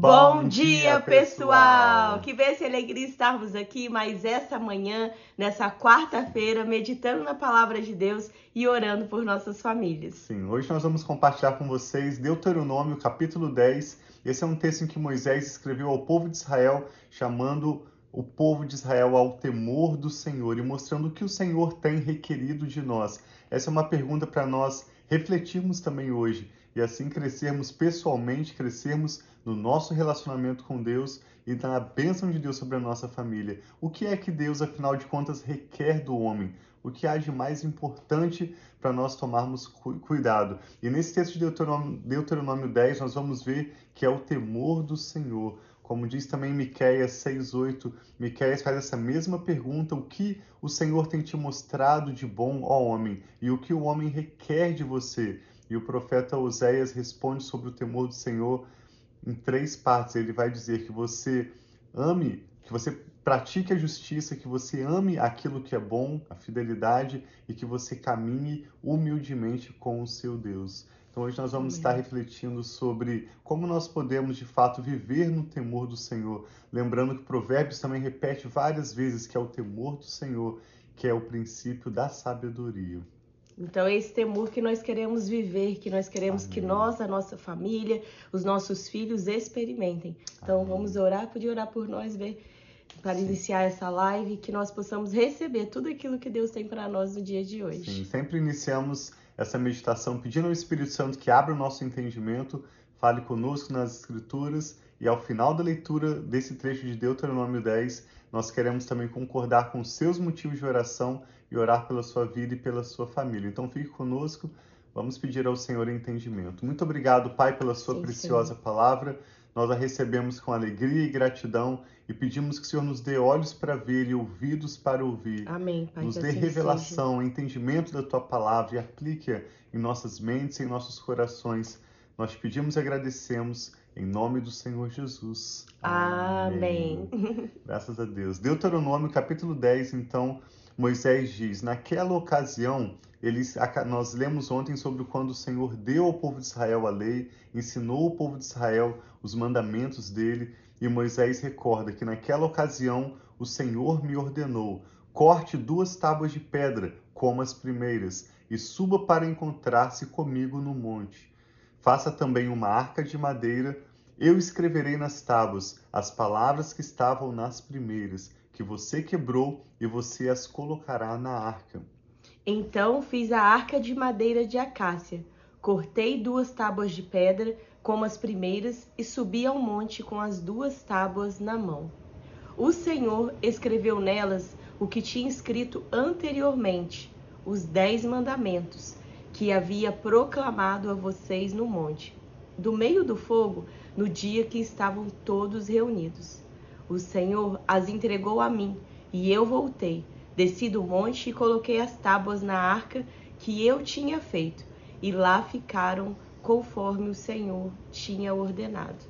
Bom, dia, pessoal! Que bênção e alegria estarmos aqui mais essa manhã, nessa quarta-feira, meditando na palavra de Deus e orando por nossas famílias. Sim, hoje nós vamos compartilhar com vocês Deuteronômio, capítulo 10. Esse é um texto em que Moisés escreveu ao povo de Israel, chamando o povo de Israel ao temor do Senhor e mostrando o que o Senhor tem requerido de nós. Essa é uma pergunta para nós refletirmos também hoje e assim crescermos pessoalmente, crescermos no nosso relacionamento com Deus e na bênção de Deus sobre a nossa família. O que é que Deus, afinal de contas, requer do homem? O que há de mais importante para nós tomarmos cuidado? E nesse texto de Deuteronômio, Deuteronômio 10, nós vamos ver que é o temor do Senhor. Como diz também Miqueias 6:8, Miqueias faz essa mesma pergunta: o que o Senhor tem te mostrado de bom, ó homem, e o que o homem requer de você? E o profeta Oséias responde sobre o temor do Senhor em três partes. Ele vai dizer que você ame, que você pratique a justiça, que você ame aquilo que é bom, a fidelidade, e que você caminhe humildemente com o seu Deus. Então hoje nós vamos Amém. estar refletindo sobre como nós podemos de fato viver no temor do Senhor, lembrando que Provérbios também repete várias vezes que é o temor do Senhor, que é o princípio da sabedoria. Então é esse temor que nós queremos viver, que nós queremos Amém. que nós, a nossa família, os nossos filhos experimentem. Então Amém. vamos orar, podia orar por nós, ver para Sim. iniciar essa live, que nós possamos receber tudo aquilo que Deus tem para nós no dia de hoje. Sim, sempre iniciamos essa meditação pedindo ao Espírito Santo que abra o nosso entendimento, fale conosco nas Escrituras e ao final da leitura desse trecho de Deuteronômio 10, nós queremos também concordar com seus motivos de oração e orar pela sua vida e pela sua família. Então fique conosco, vamos pedir ao Senhor entendimento. Muito obrigado, Pai, pela sua Sim, preciosa Senhor. palavra. Nós a recebemos com alegria e gratidão e pedimos que o Senhor nos dê olhos para ver e ouvidos para ouvir. Amém, Pai. Nos dê assim revelação, seja. entendimento da tua palavra e aplique-a em nossas mentes e em nossos corações. Nós pedimos e agradecemos em nome do Senhor Jesus. Amém. Amém. Graças a Deus. Deuteronômio capítulo 10, então, Moisés diz: Naquela ocasião, eles, nós lemos ontem sobre quando o Senhor deu ao povo de Israel a lei, ensinou o povo de Israel os mandamentos dele, e Moisés recorda que naquela ocasião o Senhor me ordenou: corte duas tábuas de pedra, como as primeiras, e suba para encontrar-se comigo no monte. Faça também uma arca de madeira. Eu escreverei nas tábuas as palavras que estavam nas primeiras que você quebrou e você as colocará na arca. Então fiz a arca de madeira de acácia, cortei duas tábuas de pedra, como as primeiras, e subi ao monte com as duas tábuas na mão. O Senhor escreveu nelas o que tinha escrito anteriormente, os dez mandamentos, que havia proclamado a vocês no monte, do meio do fogo, no dia que estavam todos reunidos. O Senhor as entregou a mim, e eu voltei, desci do monte e coloquei as tábuas na arca que eu tinha feito, e lá ficaram conforme o Senhor tinha ordenado.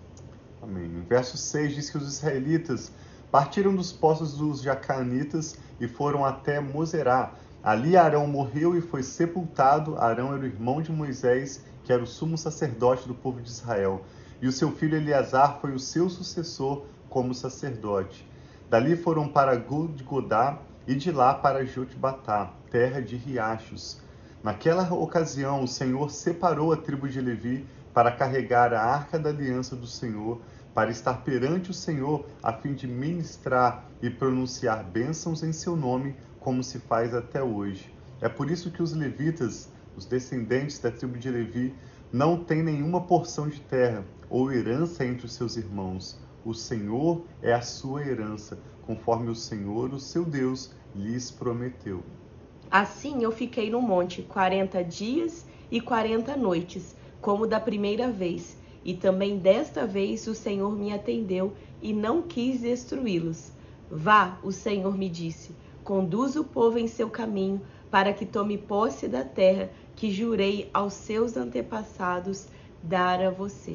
Amém. verso 6 diz que os israelitas partiram dos poços dos Jacanitas e foram até Moserá. Ali Arão morreu e foi sepultado. Arão era o irmão de Moisés, que era o sumo sacerdote do povo de Israel. E o seu filho Eleazar foi o seu sucessor como sacerdote. Dali foram para Gudgodá e de lá para Jotbatá, terra de riachos. Naquela ocasião, o Senhor separou a tribo de Levi para carregar a arca da aliança do Senhor, para estar perante o Senhor, a fim de ministrar e pronunciar bênçãos em seu nome, como se faz até hoje. É por isso que os levitas, os descendentes da tribo de Levi, não têm nenhuma porção de terra ou herança entre os seus irmãos o Senhor é a sua herança, conforme o Senhor, o seu Deus, lhes prometeu. Assim eu fiquei no monte quarenta dias e quarenta noites, como da primeira vez, e também desta vez o Senhor me atendeu e não quis destruí-los. Vá, o Senhor me disse, conduz o povo em seu caminho, para que tome posse da terra que jurei aos seus antepassados dar a você.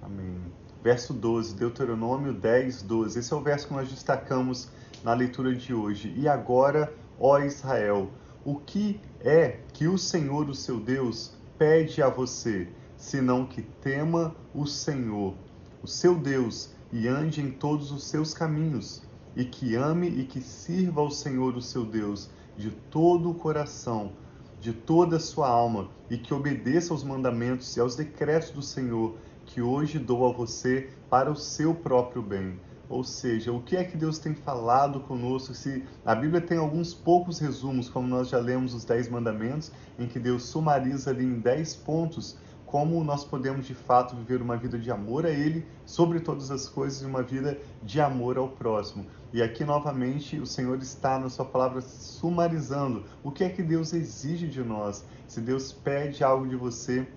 Amém verso 12, Deuteronômio 10, 12. Esse é o verso que nós destacamos na leitura de hoje. E agora, ó Israel, o que é que o Senhor, o seu Deus, pede a você, senão que tema o Senhor, o seu Deus, e ande em todos os seus caminhos, e que ame e que sirva ao Senhor, o seu Deus, de todo o coração, de toda a sua alma, e que obedeça aos mandamentos e aos decretos do Senhor, que hoje dou a você para o seu próprio bem. Ou seja, o que é que Deus tem falado conosco? Se a Bíblia tem alguns poucos resumos, como nós já lemos os Dez Mandamentos, em que Deus sumariza ali em dez pontos como nós podemos de fato viver uma vida de amor a Ele sobre todas as coisas e uma vida de amor ao próximo. E aqui novamente o Senhor está na Sua palavra sumarizando o que é que Deus exige de nós. Se Deus pede algo de você,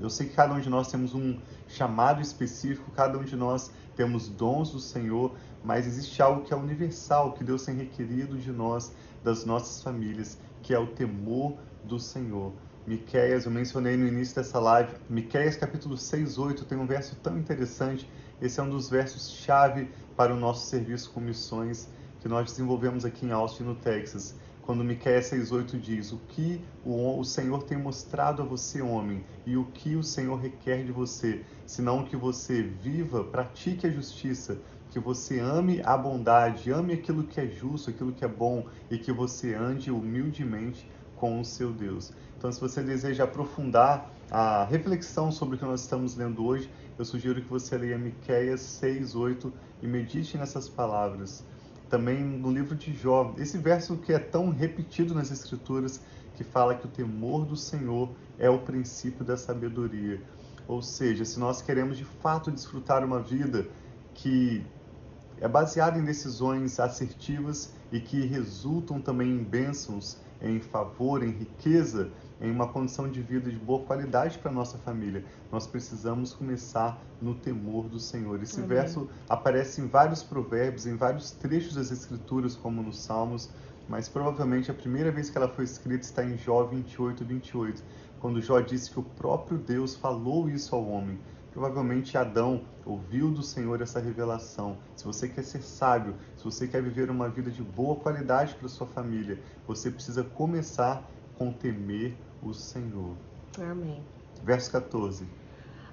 eu sei que cada um de nós temos um chamado específico, cada um de nós temos dons do Senhor, mas existe algo que é universal, que Deus tem requerido de nós, das nossas famílias, que é o temor do Senhor. Miqueias, eu mencionei no início dessa live, Miqueias capítulo 6, 8, tem um verso tão interessante. Esse é um dos versos chave para o nosso serviço com missões que nós desenvolvemos aqui em Austin, no Texas. Quando Miqueias 6:8 diz: "O que o, Senhor tem mostrado a você, homem, e o que o Senhor requer de você, senão que você viva, pratique a justiça, que você ame a bondade, ame aquilo que é justo, aquilo que é bom e que você ande humildemente com o seu Deus. Então, se você deseja aprofundar a reflexão sobre o que nós estamos lendo hoje, eu sugiro que você leia Miqueias 6, 8 e medite nessas palavras. Também no livro de Jó, esse verso que é tão repetido nas Escrituras, que fala que o temor do Senhor é o princípio da sabedoria. Ou seja, se nós queremos de fato desfrutar uma vida que é baseada em decisões assertivas e que resultam também em bênçãos, em favor, em riqueza, em uma condição de vida de boa qualidade para nossa família. Nós precisamos começar no temor do Senhor. Esse Amém. verso aparece em vários provérbios, em vários trechos das Escrituras, como nos Salmos, mas provavelmente a primeira vez que ela foi escrita está em Jó 28, 28, quando Jó disse que o próprio Deus falou isso ao homem. Provavelmente Adão ouviu do Senhor essa revelação. Se você quer ser sábio, se você quer viver uma vida de boa qualidade para sua família, você precisa começar com temer o Senhor. Amém. Verso 14.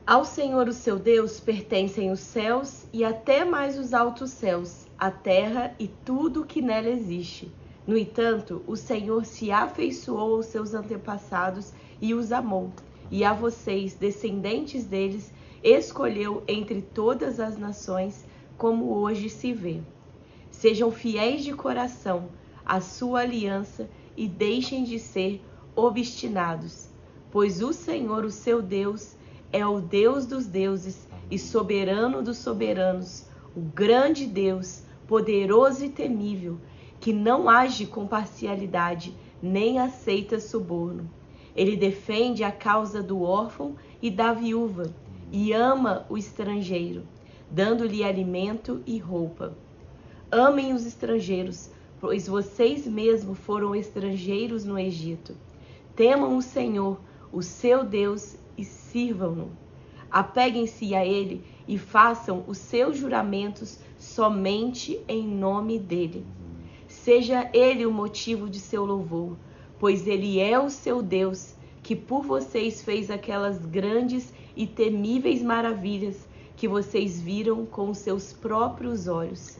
Ao Senhor, o seu Deus, pertencem os céus e até mais os altos céus, a terra e tudo que nela existe. No entanto, o Senhor se afeiçoou aos seus antepassados e os amou, e a vocês, descendentes deles, escolheu entre todas as nações, como hoje se vê. Sejam fiéis de coração à sua aliança e deixem de ser obstinados, pois o Senhor, o seu Deus, é o Deus dos deuses e soberano dos soberanos, o grande Deus, poderoso e temível, que não age com parcialidade nem aceita suborno. Ele defende a causa do órfão e da viúva e ama o estrangeiro, dando-lhe alimento e roupa. Amem os estrangeiros, pois vocês mesmos foram estrangeiros no Egito. Temam o Senhor, o seu Deus, e sirvam-no. Apeguem-se a Ele e façam os seus juramentos somente em nome dele. Seja Ele o motivo de seu louvor, pois Ele é o seu Deus, que por vocês fez aquelas grandes e temíveis maravilhas que vocês viram com os seus próprios olhos.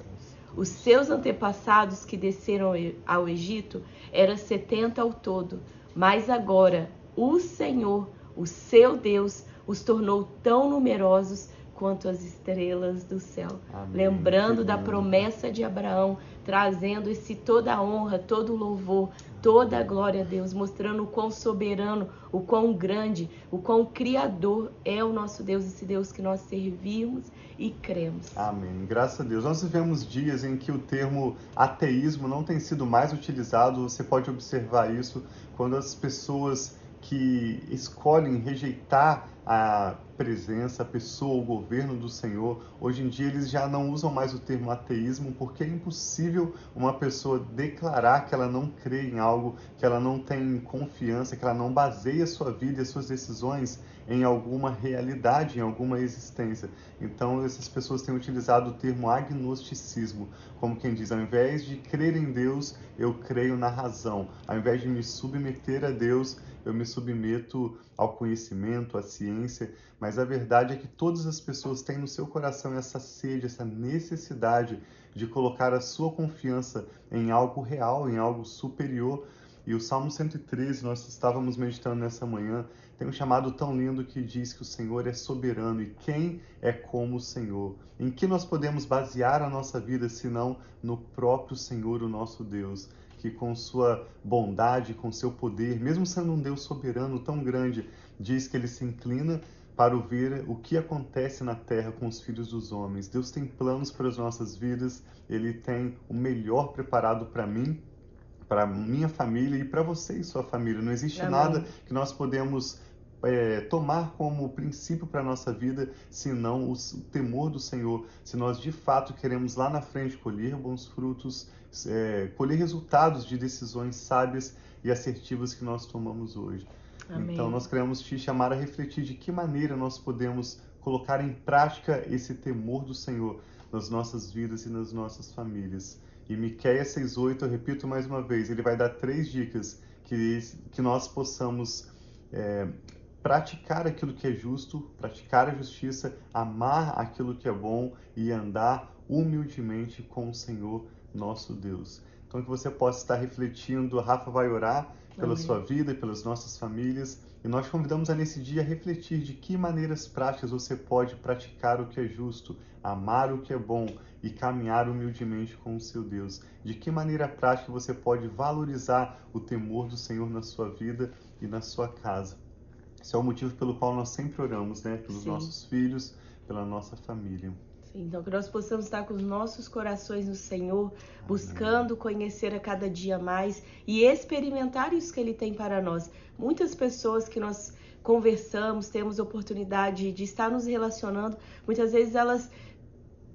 Os seus antepassados que desceram ao Egito eram setenta ao todo, mas agora o Senhor, o seu Deus, os tornou tão numerosos quanto as estrelas do céu. Amém. Lembrando da promessa de Abraão, trazendo esse toda a honra, todo o louvor, toda a glória a Deus, mostrando o quão soberano, o quão grande, o quão criador é o nosso Deus, esse Deus que nós servimos e cremos. Amém. Graças a Deus. Nós vivemos dias em que o termo ateísmo não tem sido mais utilizado. Você pode observar isso quando as pessoas que escolhem rejeitar a presença, a pessoa, o governo do Senhor. Hoje em dia eles já não usam mais o termo ateísmo porque é impossível uma pessoa declarar que ela não crê em algo, que ela não tem confiança, que ela não baseia sua vida e suas decisões em alguma realidade, em alguma existência. Então essas pessoas têm utilizado o termo agnosticismo, como quem diz, ao invés de crer em Deus, eu creio na razão. Ao invés de me submeter a Deus, eu me submeto ao conhecimento, à ciência, mas a verdade é que todas as pessoas têm no seu coração essa sede, essa necessidade de colocar a sua confiança em algo real, em algo superior. E o Salmo 113, nós estávamos meditando nessa manhã, tem um chamado tão lindo que diz que o Senhor é soberano e quem é como o Senhor? Em que nós podemos basear a nossa vida senão no próprio Senhor, o nosso Deus? Que com sua bondade, com seu poder, mesmo sendo um Deus soberano tão grande, diz que ele se inclina para ver o que acontece na terra com os filhos dos homens. Deus tem planos para as nossas vidas, ele tem o melhor preparado para mim, para minha família e para você e sua família. Não existe Amém. nada que nós podemos é, tomar como princípio para a nossa vida, senão o, o temor do Senhor. Se nós de fato queremos lá na frente colher bons frutos, é, colher resultados de decisões sábias e assertivas que nós tomamos hoje. Amém. Então, nós queremos te chamar a refletir de que maneira nós podemos colocar em prática esse temor do Senhor nas nossas vidas e nas nossas famílias. E Miqueias 6,8, eu repito mais uma vez, ele vai dar três dicas que, que nós possamos é, praticar aquilo que é justo, praticar a justiça, amar aquilo que é bom e andar humildemente com o Senhor nosso Deus. Então que você possa estar refletindo, a Rafa vai orar pela Amém. sua vida e pelas nossas famílias. E nós convidamos a nesse dia a refletir de que maneiras práticas você pode praticar o que é justo, amar o que é bom e caminhar humildemente com o seu Deus. De que maneira prática você pode valorizar o temor do Senhor na sua vida e na sua casa. Esse é o motivo pelo qual nós sempre oramos, né? Pelos Sim. nossos filhos, pela nossa família. Então, que nós possamos estar com os nossos corações no Senhor, buscando conhecer a cada dia mais e experimentar isso que Ele tem para nós. Muitas pessoas que nós conversamos, temos oportunidade de estar nos relacionando, muitas vezes elas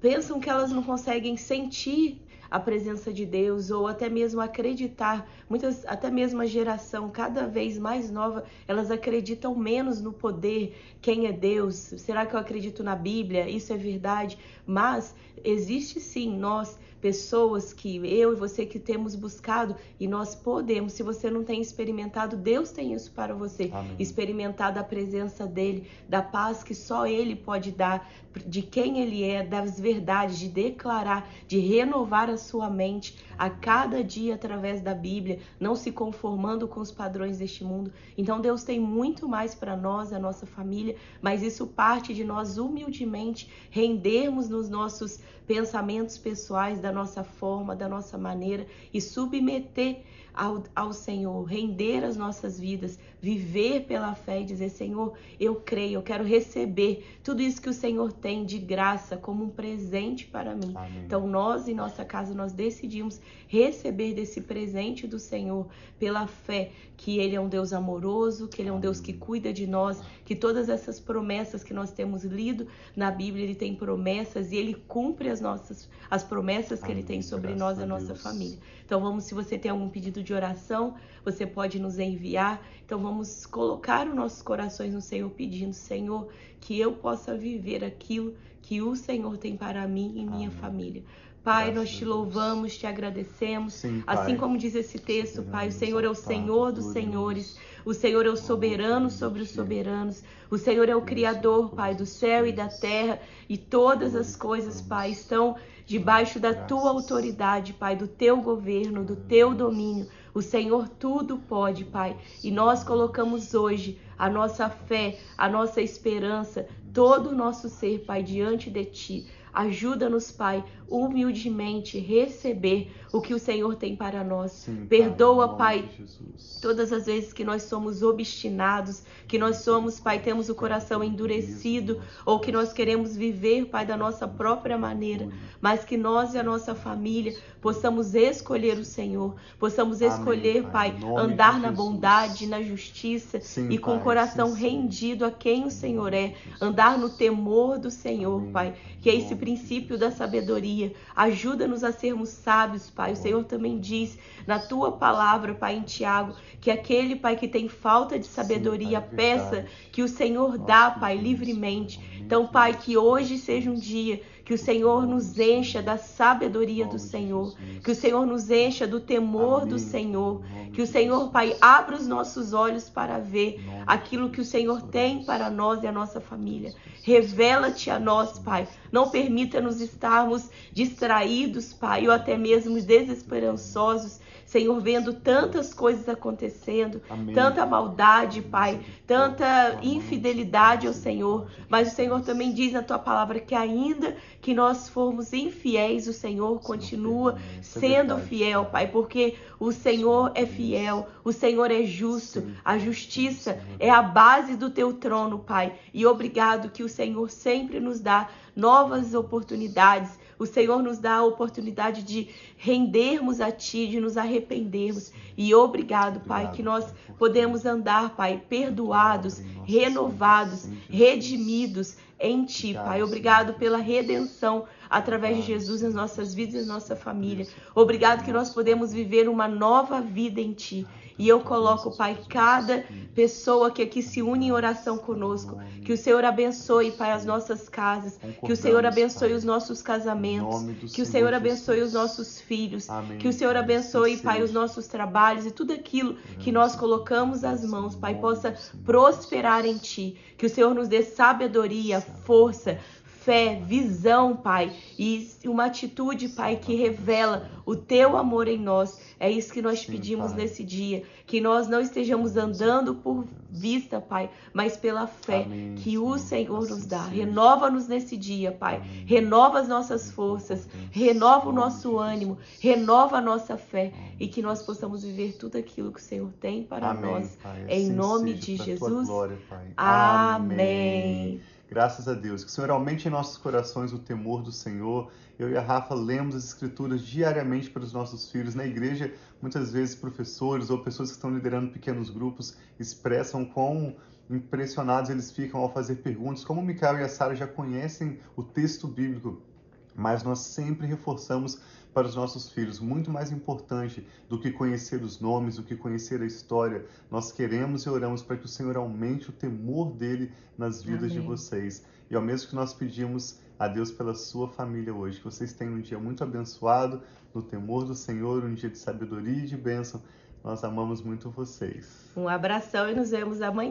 pensam que elas não conseguem sentir a presença de Deus ou até mesmo acreditar. Muitas, até mesmo a geração cada vez mais nova, elas acreditam menos no poder, quem é Deus, será que eu acredito na Bíblia? Isso é verdade? Mas existe sim nós pessoas que eu e você que temos buscado e nós podemos, se você não tem experimentado, Deus tem isso para você. Amém. Experimentar da presença dele, da paz que só ele pode dar, de quem ele é, das verdades, de declarar, de renovar a sua mente a cada dia através da Bíblia, não se conformando com os padrões deste mundo. Então Deus tem muito mais para nós, a nossa família, mas isso parte de nós humildemente rendermos nos nossos pensamentos pessoais, da nossa forma, da nossa maneira e submeter ao, ao Senhor, render as nossas vidas, viver pela fé e dizer: Senhor, eu creio, eu quero receber tudo isso que o Senhor tem de graça como um presente para mim. Amém. Então, nós em nossa casa, nós decidimos receber desse presente do Senhor pela fé, que Ele é um Deus amoroso, que Ele é um Deus que cuida de nós, que todas essas promessas que nós temos lido na Bíblia, Ele tem promessas e Ele cumpre as nossas as promessas que Amém. Ele tem sobre Graças nós e a nossa família. Então vamos, se você tem algum pedido de oração, você pode nos enviar. Então vamos colocar os nossos corações no Senhor pedindo, Senhor, que eu possa viver aquilo que o Senhor tem para mim e minha Amém. família. Pai, Graças nós te louvamos, te agradecemos. Sim, assim como diz esse texto, Pai, o Senhor é o Senhor dos senhores. O Senhor é o soberano sobre os soberanos. O Senhor é o Criador, Pai, do céu e da terra. E todas as coisas, Pai, estão debaixo da tua autoridade, Pai, do teu governo, do teu domínio. O Senhor tudo pode, Pai. E nós colocamos hoje a nossa fé, a nossa esperança, todo o nosso ser, Pai, diante de ti. Ajuda-nos, Pai, humildemente receber o que o Senhor tem para nós. Sim, Perdoa, Pai, todas as vezes que nós somos obstinados, que nós somos, Pai, temos o coração endurecido ou que nós queremos viver, Pai, da nossa própria maneira, mas que nós e a nossa família possamos escolher o Senhor, possamos escolher, Pai, andar na bondade, na justiça Sim, e com o coração rendido a quem o Senhor é, andar no temor do Senhor, Pai, que é esse princípio da sabedoria. Ajuda-nos a sermos sábios, Pai. O Senhor também diz na tua palavra, Pai, em Tiago, que aquele, Pai, que tem falta de sabedoria, Sim, peça que o Senhor dá, Pai, livremente. Então, Pai, que hoje seja um dia Que o Senhor nos encha da sabedoria do Senhor. Que o Senhor nos encha do temor do Senhor. Que o Senhor, Pai, abra os nossos olhos para ver aquilo que o Senhor tem para nós e a nossa família. Revela-te a nós, Pai. Não permita-nos estarmos distraídos, Pai, ou até mesmo desesperançosos Senhor, vendo tantas coisas acontecendo, Amém. tanta maldade, Pai, tanta infidelidade ao Senhor. Mas o Senhor também diz na tua palavra que ainda que nós formos infiéis, o Senhor continua é sendo fiel, Pai, porque o Senhor é fiel, o Senhor é justo, a justiça é a base do teu trono, Pai. E obrigado que o Senhor sempre nos dá novas oportunidades o Senhor nos dá a oportunidade de rendermos a Ti, de nos arrependermos. E obrigado, Pai, que nós podemos andar, Pai, perdoados, renovados, redimidos em Ti, Pai. Obrigado pela redenção através de Jesus nas nossas vidas e na nossa família. Obrigado que nós podemos viver uma nova vida em Ti. E eu coloco, Pai, cada pessoa que aqui se une em oração conosco. Que o Senhor abençoe, Pai, as nossas casas. Que o Senhor abençoe os nossos casamentos. Que o Senhor abençoe os nossos filhos. Que o Senhor abençoe, Pai, os nossos trabalhos e tudo aquilo que nós colocamos as mãos, Pai, possa prosperar em Ti. Que o Senhor nos dê sabedoria, força, fé, visão, Pai, e uma atitude, Pai, que revela o teu amor em nós. É isso que nós pedimos nesse dia, que nós não estejamos andando por vista, Pai, mas pela fé Amém, que o Senhor assim nos dá. Renova-nos nesse dia, Pai. Amém. Renova as nossas forças, renova o nosso ânimo, renova a nossa fé e que nós possamos viver tudo aquilo que o Senhor tem para Amém, nós. Pai, em assim nome de Jesus. Glória, Amém. Graças a Deus. Que o Senhor aumente em nossos corações o temor do Senhor. Eu e a Rafa lemos as Escrituras diariamente para os nossos filhos. Na igreja, muitas vezes, professores ou pessoas que estão liderando pequenos grupos expressam quão impressionados eles ficam ao fazer perguntas. Como o Micael e a Sara já conhecem o texto bíblico, mas nós sempre reforçamos para os nossos filhos, muito mais importante do que conhecer os nomes, do que conhecer a história. Nós queremos e oramos para que o Senhor aumente o temor dele nas vidas Amém. de vocês. E ao mesmo que nós pedimos a Deus pela sua família hoje, que vocês tenham um dia muito abençoado, no temor do Senhor, um dia de sabedoria e de bênção. Nós amamos muito vocês. Um abração e nos vemos amanhã.